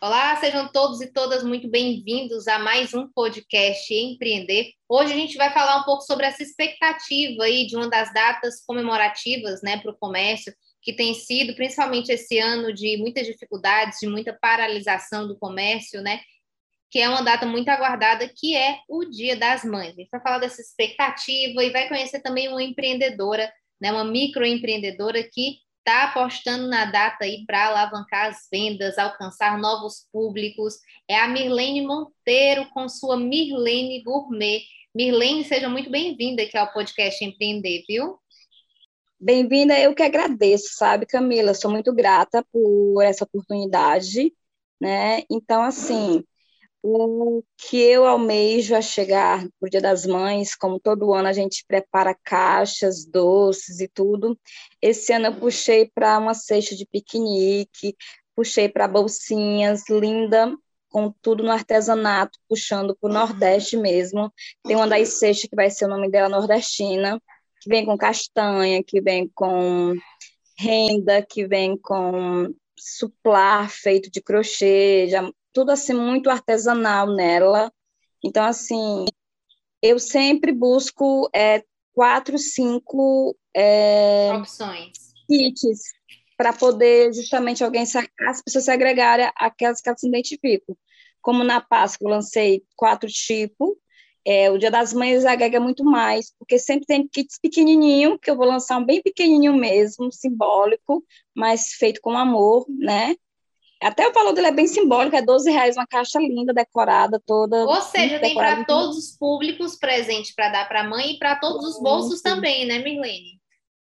Olá, sejam todos e todas muito bem-vindos a mais um podcast Empreender. Hoje a gente vai falar um pouco sobre essa expectativa aí de uma das datas comemorativas, né, para o comércio, que tem sido, principalmente esse ano, de muitas dificuldades, de muita paralisação do comércio, né, que é uma data muito aguardada, que é o Dia das Mães. A gente vai falar dessa expectativa e vai conhecer também uma empreendedora, né, uma microempreendedora que está apostando na data aí para alavancar as vendas, alcançar novos públicos. É a Mirlene Monteiro com sua Mirlene Gourmet. Mirlene, seja muito bem-vinda aqui ao podcast Empreender, viu? Bem-vinda, eu que agradeço, sabe, Camila? Sou muito grata por essa oportunidade, né? Então, assim, o que eu almejo a chegar no Dia das Mães, como todo ano a gente prepara caixas, doces e tudo. Esse ano eu puxei para uma cesta de piquenique, puxei para bolsinhas linda, com tudo no artesanato, puxando para o Nordeste mesmo. Tem uma das cestas que vai ser o nome dela Nordestina, que vem com castanha, que vem com renda, que vem com suplar feito de crochê, tudo assim muito artesanal nela. Então, assim, eu sempre busco é, quatro, cinco é, opções, kits para poder justamente alguém as pessoas se agregarem àquelas que elas se identificam. Como na Páscoa eu lancei quatro tipos, é, o Dia das Mães agrega muito mais, porque sempre tem kits pequenininho, que eu vou lançar um bem pequenininho mesmo, simbólico, mas feito com amor, né? Até o valor dele é bem simbólico, é 12 reais uma caixa linda, decorada, toda. Ou seja, tem para todos os públicos presente para dar para a mãe e para todos os bolsos também, né, Mirlene?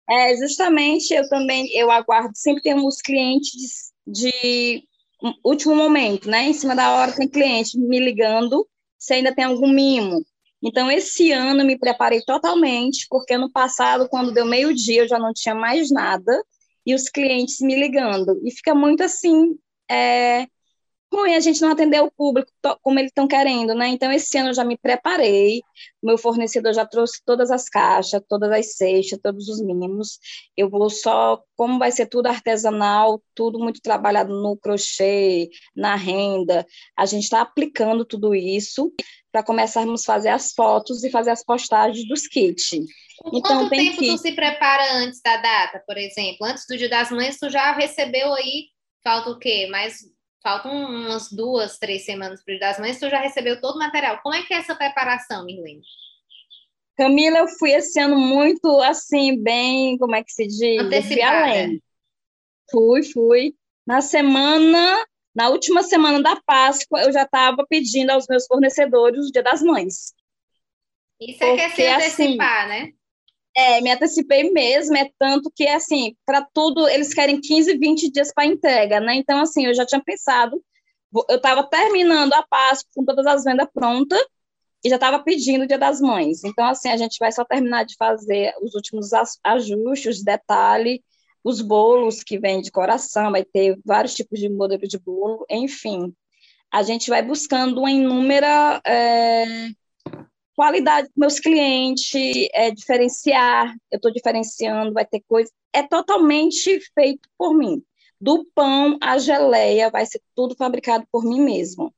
É, justamente, eu também, eu aguardo, sempre temos clientes de, de último momento, né? Em cima da hora tem cliente me ligando se ainda tem algum mimo. Então, esse ano me preparei totalmente, porque ano passado, quando deu meio-dia, eu já não tinha mais nada, e os clientes me ligando. E fica muito assim, é ruim a gente não atender o público como eles estão querendo, né? Então, esse ano eu já me preparei, meu fornecedor já trouxe todas as caixas, todas as cestas, todos os mínimos. Eu vou só, como vai ser tudo artesanal, tudo muito trabalhado no crochê, na renda, a gente está aplicando tudo isso para começarmos a fazer as fotos e fazer as postagens dos kits. então, quanto tem tempo kit... tu se prepara antes da data, por exemplo? Antes do Dia das Mães, tu já recebeu aí falta o quê? Mais faltam umas duas, três semanas para o Dia das Mães, tu já recebeu todo o material. Como é que é essa preparação, Mirlene? Camila, eu fui esse ano muito assim, bem, como é que se diz? Antecipada. Fui além. Fui, fui. Na semana, na última semana da Páscoa, eu já estava pedindo aos meus fornecedores o Dia das Mães. Isso é Porque, que é se antecipar, assim, né? É, me antecipei mesmo, é tanto que, assim, para tudo, eles querem 15, 20 dias para entrega, né? Então, assim, eu já tinha pensado, eu estava terminando a Páscoa com todas as vendas prontas e já estava pedindo o Dia das Mães. Então, assim, a gente vai só terminar de fazer os últimos ajustes, detalhe, os bolos que vêm de coração, vai ter vários tipos de modelo de bolo, enfim. A gente vai buscando uma inúmera... É qualidade dos meus clientes, é, diferenciar, eu estou diferenciando, vai ter coisa, é totalmente feito por mim. Do pão à geleia, vai ser tudo fabricado por mim mesmo.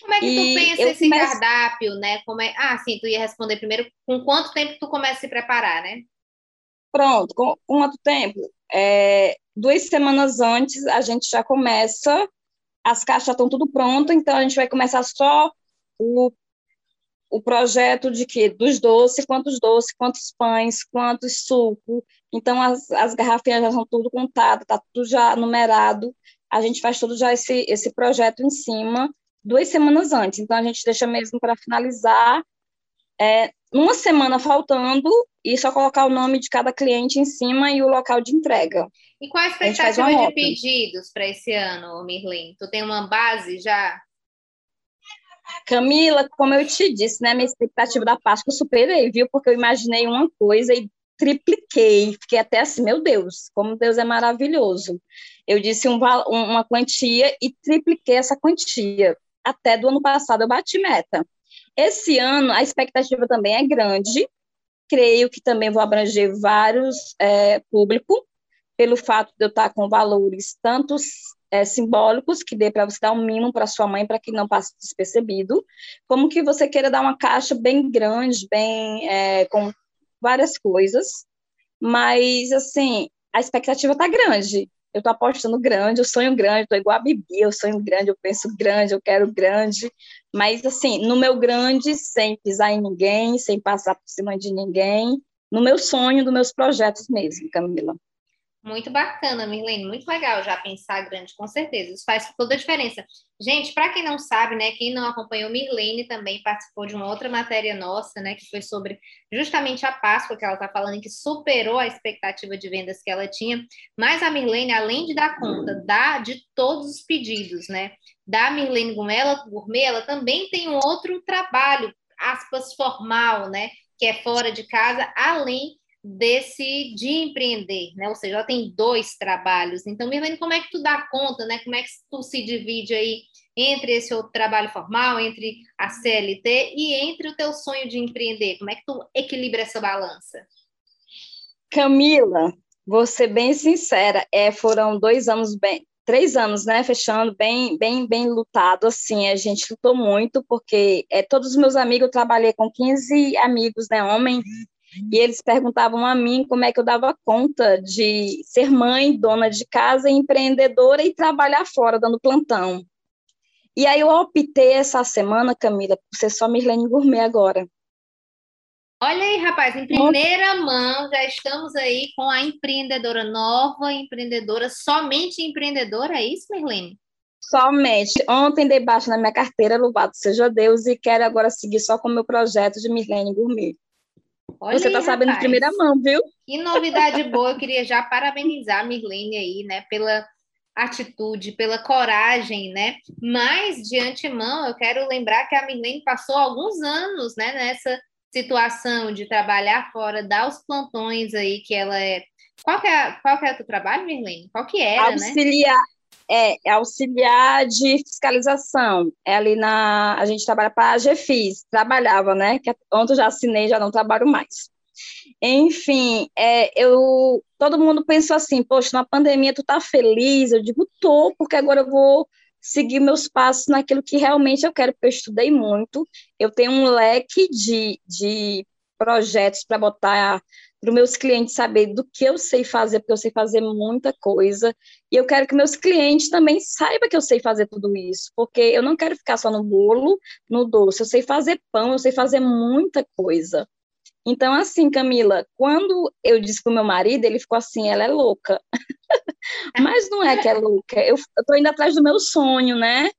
Como é que e tu pensa esse começo... cardápio, né? Como é... Ah, sim, tu ia responder primeiro, com quanto tempo tu começa a se preparar, né? Pronto, com quanto tempo? É, duas semanas antes a gente já começa, as caixas estão tudo pronto, então a gente vai começar só o o projeto de que dos doces, quantos doces, quantos pães, quantos suco. Então, as, as garrafinhas já estão tudo contadas, está tudo já numerado. A gente faz todo já esse, esse projeto em cima duas semanas antes. Então, a gente deixa mesmo para finalizar é, uma semana faltando e só colocar o nome de cada cliente em cima e o local de entrega. E qual a expectativa a de pedidos para esse ano, Mirlin? Tu tem uma base já? Camila, como eu te disse, né, minha expectativa da Páscoa eu superei, viu? Porque eu imaginei uma coisa e tripliquei. Fiquei até assim, meu Deus, como Deus é maravilhoso. Eu disse um, uma quantia e tripliquei essa quantia. Até do ano passado eu bati meta. Esse ano a expectativa também é grande. Creio que também vou abranger vários é, públicos, pelo fato de eu estar com valores tantos é, simbólicos, que dê para você dar um mimo para sua mãe, para que não passe despercebido, como que você queira dar uma caixa bem grande, bem é, com várias coisas, mas, assim, a expectativa está grande. Eu estou apostando grande, eu sonho grande, estou igual a Bibi, eu sonho grande, eu penso grande, eu quero grande, mas, assim, no meu grande, sem pisar em ninguém, sem passar por cima de ninguém, no meu sonho, dos meus projetos mesmo, Camila. Muito bacana, Mirlene, muito legal já pensar grande, com certeza. Isso faz toda a diferença. Gente, para quem não sabe, né, quem não acompanhou, Mirlene também participou de uma outra matéria nossa, né, que foi sobre justamente a Páscoa, que ela está falando, que superou a expectativa de vendas que ela tinha. Mas a Mirlene, além de dar conta da, de todos os pedidos, né, da Mirlene Gourmet, ela também tem um outro trabalho, aspas, formal, né, que é fora de casa, além desse de empreender, né? Ou seja, ela tem dois trabalhos. Então, Mirlene, como é que tu dá conta, né? Como é que tu se divide aí entre esse outro trabalho formal, entre a CLT e entre o teu sonho de empreender? Como é que tu equilibra essa balança? Camila, vou ser bem sincera, é, foram dois anos bem, três anos, né, fechando bem, bem, bem lutado, assim, a gente lutou muito, porque é, todos os meus amigos, eu trabalhei com 15 amigos, né, homem, e eles perguntavam a mim como é que eu dava conta de ser mãe, dona de casa, empreendedora e trabalhar fora, dando plantão. E aí eu optei essa semana, Camila, por ser só Mirlene Gourmet agora. Olha aí, rapaz, em primeira mão já estamos aí com a empreendedora nova, empreendedora, somente empreendedora, é isso, Mirlene? Somente. Ontem debaixo na minha carteira, louvado seja Deus, e quero agora seguir só com o meu projeto de Mirlene Gourmet. Olha Você está sabendo de primeira mão, viu? Que novidade boa. Eu queria já parabenizar a Mirlene aí, né, pela atitude, pela coragem, né? Mas, de antemão, eu quero lembrar que a Mirlene passou alguns anos, né, nessa situação de trabalhar fora, dar os plantões aí que ela é. Qual que é, qual que é o teu trabalho, Mirlene? Qual que era, né? Auxiliar, né? É, é auxiliar de fiscalização. É ali na. A gente trabalha para a GFIS, trabalhava, né? Que ontem já assinei, já não trabalho mais. Enfim, é, eu, todo mundo pensou assim, poxa, na pandemia tu tá feliz? Eu digo, tô, porque agora eu vou seguir meus passos naquilo que realmente eu quero, porque eu estudei muito, eu tenho um leque de, de projetos para botar para os meus clientes saber do que eu sei fazer, porque eu sei fazer muita coisa, e eu quero que meus clientes também saibam que eu sei fazer tudo isso, porque eu não quero ficar só no bolo, no doce, eu sei fazer pão, eu sei fazer muita coisa. Então, assim, Camila, quando eu disse para o meu marido, ele ficou assim, ela é louca. Mas não é que é louca, eu estou indo atrás do meu sonho, né?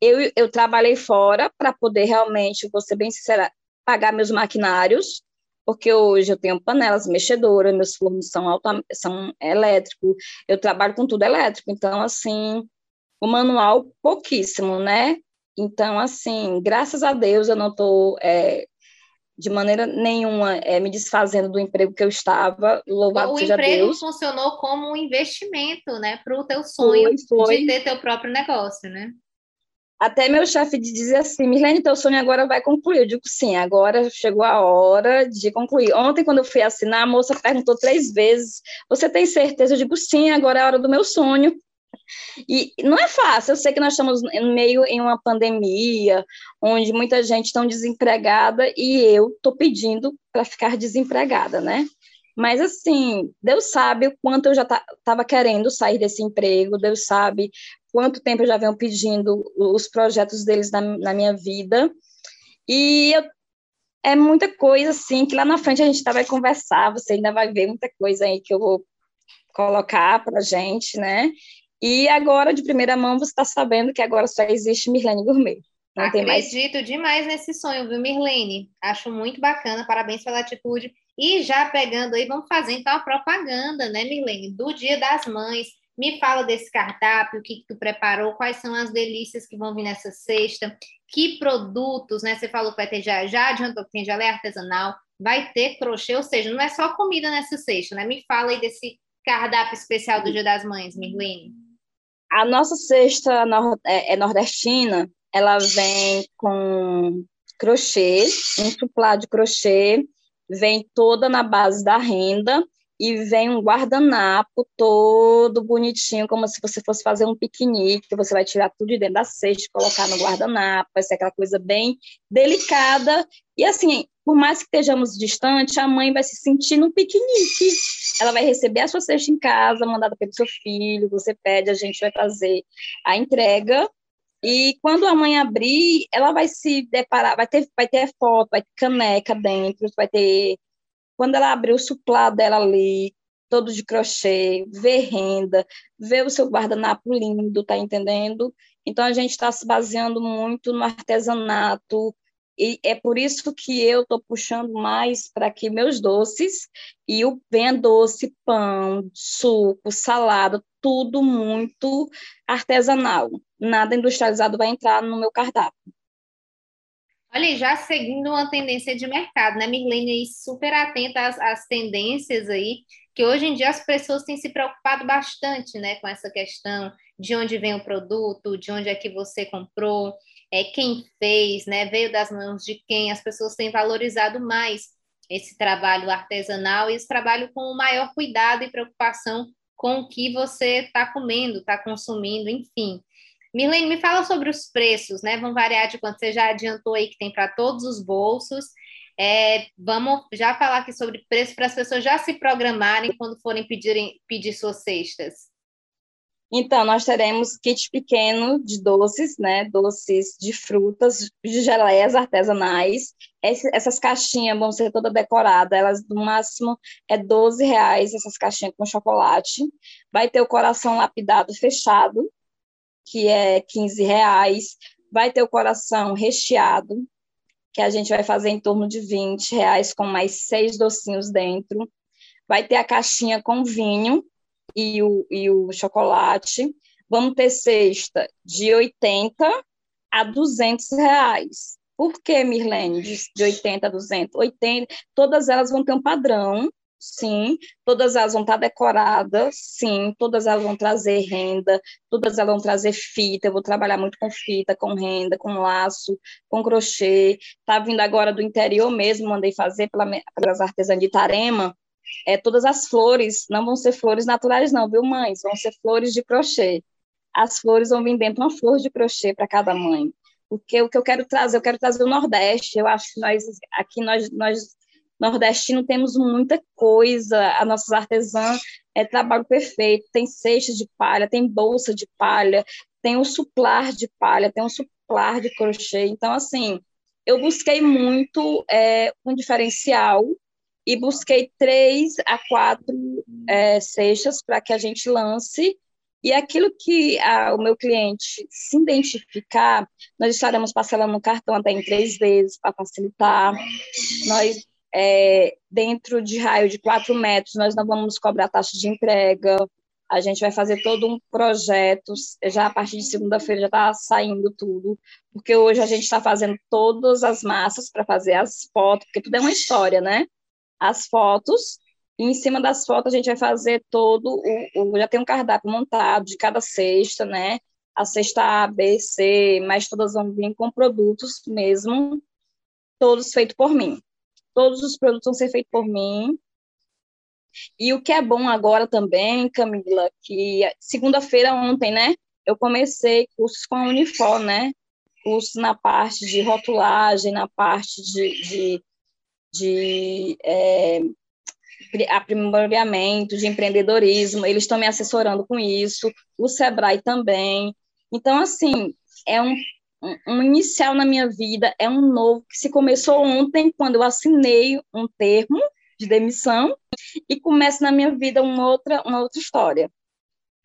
Eu, eu trabalhei fora para poder realmente, vou ser bem sincera, pagar meus maquinários, porque hoje eu tenho panelas mexedoras, meus fornos são, são elétricos, eu trabalho com tudo elétrico, então, assim, o manual, pouquíssimo, né? Então, assim, graças a Deus eu não estou é, de maneira nenhuma é, me desfazendo do emprego que eu estava, louvado o seja Deus. O emprego funcionou como um investimento, né, para o teu sonho foi, foi. de ter teu próprio negócio, né? Até meu chefe dizia assim, Milene, teu sonho agora vai concluir. Eu digo, sim, agora chegou a hora de concluir. Ontem, quando eu fui assinar, a moça perguntou três vezes, você tem certeza? Eu digo, sim, agora é a hora do meu sonho. E não é fácil, eu sei que nós estamos meio em uma pandemia, onde muita gente está desempregada, e eu estou pedindo para ficar desempregada, né? Mas, assim, Deus sabe o quanto eu já estava querendo sair desse emprego, Deus sabe quanto tempo eu já venho pedindo os projetos deles na, na minha vida. E eu, é muita coisa, assim, que lá na frente a gente vai conversar, você ainda vai ver muita coisa aí que eu vou colocar para gente, né? E agora, de primeira mão, você está sabendo que agora só existe Mirlane Gourmet. Não Acredito mais... demais nesse sonho, viu, Mirlene? Acho muito bacana, parabéns pela atitude. E já pegando aí, vamos fazer então a propaganda, né, Mirlene, do Dia das Mães. Me fala desse cardápio, o que, que tu preparou, quais são as delícias que vão vir nessa sexta, que produtos, né? Você falou que vai ter já, já adiantou que tem gelé artesanal, vai ter crochê, ou seja, não é só comida nessa sexta, né? Me fala aí desse cardápio especial do Dia das Mães, Mirlene. A nossa cesta é, é nordestina, ela vem com crochê, um suplá de crochê, vem toda na base da renda e vem um guardanapo todo bonitinho, como se você fosse fazer um piquenique, você vai tirar tudo de dentro da cesta, colocar no guardanapo, vai ser aquela coisa bem delicada. E assim, por mais que estejamos distante, a mãe vai se sentir no piquenique. Ela vai receber a sua cesta em casa, mandada pelo seu filho, você pede, a gente vai fazer a entrega e quando a mãe abrir, ela vai se deparar, vai ter, vai ter foto, vai ter caneca dentro, vai ter. Quando ela abrir o suplá dela ali, todo de crochê, ver renda, ver o seu guardanapo lindo, tá entendendo? Então a gente está se baseando muito no artesanato, e é por isso que eu estou puxando mais para que meus doces e o bem doce, pão, suco, salada, tudo muito artesanal. Nada industrializado vai entrar no meu cardápio. Olha, já seguindo uma tendência de mercado, né, Mirlene, super atenta às, às tendências aí, que hoje em dia as pessoas têm se preocupado bastante, né, com essa questão de onde vem o produto, de onde é que você comprou, é, quem fez, né, veio das mãos de quem, as pessoas têm valorizado mais esse trabalho artesanal e esse trabalho com o maior cuidado e preocupação com o que você está comendo, está consumindo, enfim. Milene, me fala sobre os preços, né? Vão variar de quanto você já adiantou aí que tem para todos os bolsos. É, vamos já falar aqui sobre preço para as pessoas já se programarem quando forem pedirem, pedir suas cestas. Então, nós teremos kit pequeno de doces, né? Doces de frutas, de geleias artesanais. Essas caixinhas vão ser todas decoradas, elas no máximo é 12 reais, essas caixinhas com chocolate. Vai ter o coração lapidado fechado, que é 15 reais. Vai ter o coração recheado, que a gente vai fazer em torno de 20 reais, com mais seis docinhos dentro. Vai ter a caixinha com vinho, e o, e o chocolate. Vamos ter cesta de 80 a 200 reais. Por que, Mirlene, de, de 80 a 200? 80, todas elas vão ter um padrão, sim, todas elas vão estar decoradas, sim, todas elas vão trazer renda, todas elas vão trazer fita, eu vou trabalhar muito com fita, com renda, com laço, com crochê, tá vindo agora do interior mesmo, mandei fazer pela, pelas artesãs de Itarema, é, todas as flores não vão ser flores naturais, não, viu, mães? Vão ser flores de crochê. As flores vão vir dentro de uma flor de crochê para cada mãe. Porque o que eu quero trazer, eu quero trazer o Nordeste. Eu acho que nós, aqui, nós, nós nordestino, temos muita coisa. As nossas artesãs é trabalho perfeito. Tem cestas de palha, tem bolsa de palha, tem o suplar de palha, tem o suplar de crochê. Então, assim, eu busquei muito é, um diferencial e busquei três a quatro é, cestas para que a gente lance. E aquilo que a, o meu cliente se identificar, nós estaremos parcelando no cartão até em três vezes para facilitar. Nós, é, dentro de raio de quatro metros, nós não vamos cobrar taxa de entrega. A gente vai fazer todo um projeto. Já a partir de segunda-feira já está saindo tudo, porque hoje a gente está fazendo todas as massas para fazer as fotos, porque tudo é uma história, né? As fotos, e em cima das fotos a gente vai fazer todo o, o já tem um cardápio montado de cada cesta, né? A cesta A, B, C, mas todas vão vir com produtos mesmo, todos feitos por mim. Todos os produtos vão ser feitos por mim. E o que é bom agora também, Camila, que segunda-feira ontem, né? Eu comecei cursos com a Unifor, né? Cursos na parte de rotulagem, na parte de, de de é, aprimoramento, de empreendedorismo, eles estão me assessorando com isso, o Sebrae também. Então, assim, é um, um inicial na minha vida, é um novo que se começou ontem, quando eu assinei um termo de demissão, e começa na minha vida uma outra, uma outra história.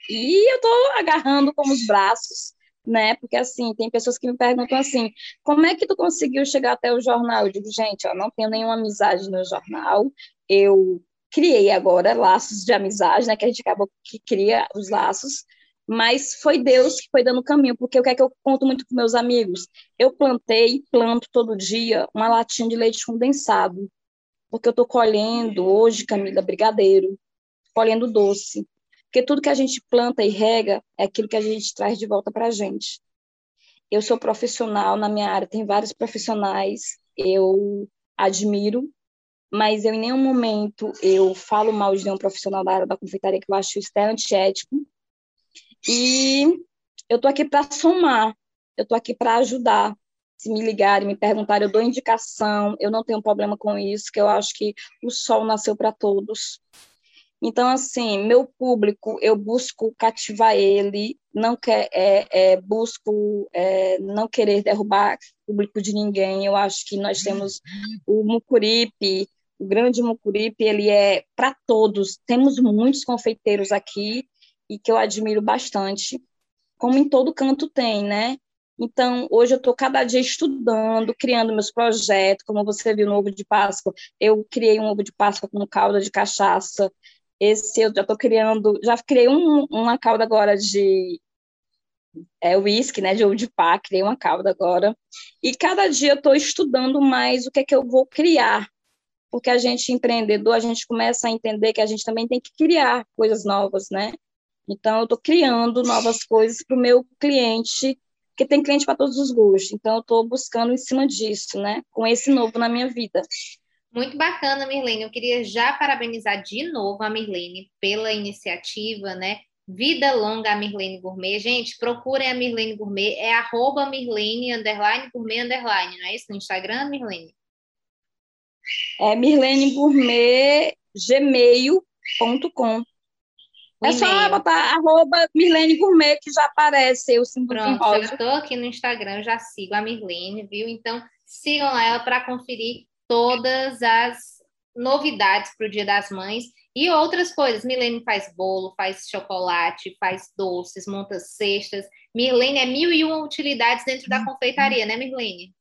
E eu estou agarrando com os braços né? Porque assim, tem pessoas que me perguntam assim: como é que tu conseguiu chegar até o jornal? Eu digo, gente, eu não tenho nenhuma amizade no jornal, eu criei agora laços de amizade, né? Que a gente acabou que cria os laços, mas foi Deus que foi dando o caminho, porque o que é que eu conto muito com meus amigos? Eu plantei, planto todo dia uma latinha de leite condensado, porque eu estou colhendo hoje, Camila, brigadeiro, colhendo doce, porque tudo que a gente planta e rega é aquilo que a gente traz de volta para a gente. Eu sou profissional na minha área, tem vários profissionais, eu admiro, mas eu em nenhum momento eu falo mal de nenhum profissional da área da confeitaria, que eu acho é antiético. E eu tô aqui para somar, eu tô aqui para ajudar. Se me ligarem, me perguntarem, eu dou indicação, eu não tenho problema com isso, que eu acho que o sol nasceu para todos. Então, assim, meu público, eu busco cativar ele, não quer, é, é, busco é, não querer derrubar o público de ninguém. Eu acho que nós temos o Mucuripe, o grande Mucuripe, ele é para todos. Temos muitos confeiteiros aqui e que eu admiro bastante, como em todo canto tem, né? Então, hoje eu estou cada dia estudando, criando meus projetos, como você viu no ovo de Páscoa, eu criei um ovo de Páscoa com calda de cachaça, esse eu já estou criando, já criei um, uma calda agora de é, whisky, né, de de pá, criei uma calda agora. E cada dia eu estou estudando mais o que é que eu vou criar, porque a gente empreendedor, a gente começa a entender que a gente também tem que criar coisas novas, né? Então eu estou criando novas coisas para o meu cliente, porque tem cliente para todos os gostos. Então eu estou buscando em cima disso, né? Com esse novo na minha vida. Muito bacana, Mirlene. Eu queria já parabenizar de novo a Mirlene pela iniciativa, né? Vida longa a Mirlene Gourmet. Gente, procurem a Mirlene Gourmet. É arroba Mirlene, underline, gourmet, underline. Não é isso no Instagram, Mirlene? É Mirlene Gourmet, gmail.com. É só botar arroba Mirlene Gourmet que já aparece o símbolo Pronto, eu estou aqui no Instagram, já sigo a Mirlene, viu? Então, sigam ela para conferir todas as novidades para o Dia das Mães e outras coisas. Milene faz bolo, faz chocolate, faz doces, monta cestas. Milene é mil e uma utilidades dentro da confeitaria, né, Milene?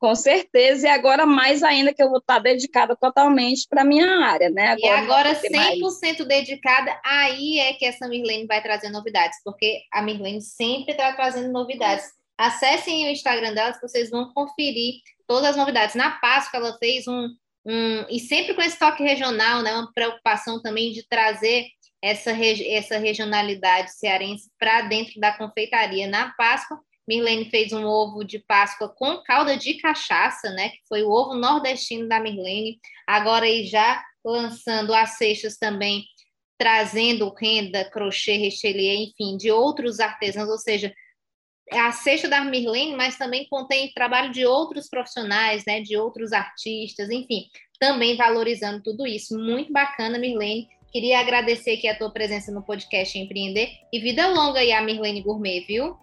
Com certeza, e agora mais ainda que eu vou estar dedicada totalmente para a minha área, né? Agora, e agora 100% mais. dedicada, aí é que essa Mirlene vai trazer novidades, porque a Mirlene sempre está trazendo novidades. Acessem o Instagram dela, que vocês vão conferir todas as novidades. Na Páscoa, ela fez um, um e sempre com esse toque regional, né, uma preocupação também de trazer essa, essa regionalidade cearense para dentro da confeitaria. Na Páscoa, Mirlene fez um ovo de Páscoa com calda de cachaça, né, que foi o ovo nordestino da Mirlene. Agora aí já lançando as cestas também, trazendo renda, crochê, rechelier, enfim, de outros artesãos, ou seja, a cesta da Mirlene, mas também contém trabalho de outros profissionais, né, de outros artistas, enfim, também valorizando tudo isso. Muito bacana, Mirlene. Queria agradecer aqui a tua presença no podcast Empreender e vida longa aí a Mirlene Gourmet, viu?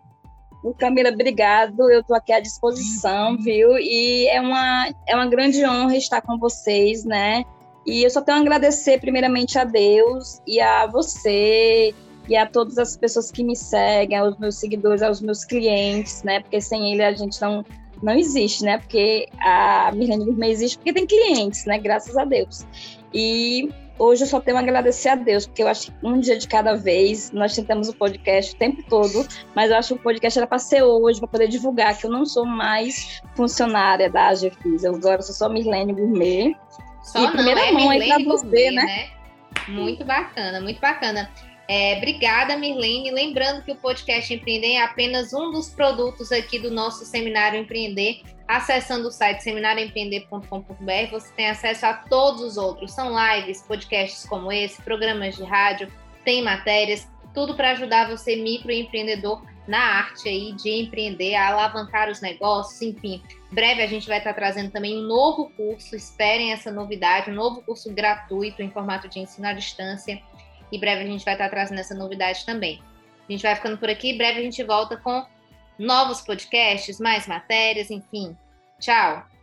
Camila, obrigado. Eu estou aqui à disposição, viu? E é uma, é uma grande honra estar com vocês, né? E eu só tenho a agradecer primeiramente a Deus e a você e a todas as pessoas que me seguem, aos meus seguidores, aos meus clientes, né? Porque sem ele a gente não não existe, né? Porque a Mirlene Gourmet existe porque tem clientes, né? Graças a Deus. E hoje eu só tenho a agradecer a Deus, porque eu acho que um dia de cada vez, nós tentamos o podcast o tempo todo, mas eu acho que o podcast era para ser hoje, para poder divulgar que eu não sou mais funcionária da AGFIS, eu agora sou só Mirlene Gourmet. Só e não, primeira é mão aí para você, né? né? Muito bacana, muito bacana. É, obrigada, Mirlene. Lembrando que o podcast Empreender é apenas um dos produtos aqui do nosso Seminário Empreender. Acessando o site seminarioempreender.com.br, você tem acesso a todos os outros. São lives, podcasts como esse, programas de rádio, tem matérias, tudo para ajudar você, microempreendedor, na arte aí de empreender, a alavancar os negócios, enfim. Breve a gente vai estar trazendo também um novo curso, esperem essa novidade, um novo curso gratuito em formato de ensino à distância e breve a gente vai estar trazendo essa novidade também. A gente vai ficando por aqui, breve a gente volta com novos podcasts, mais matérias, enfim. Tchau!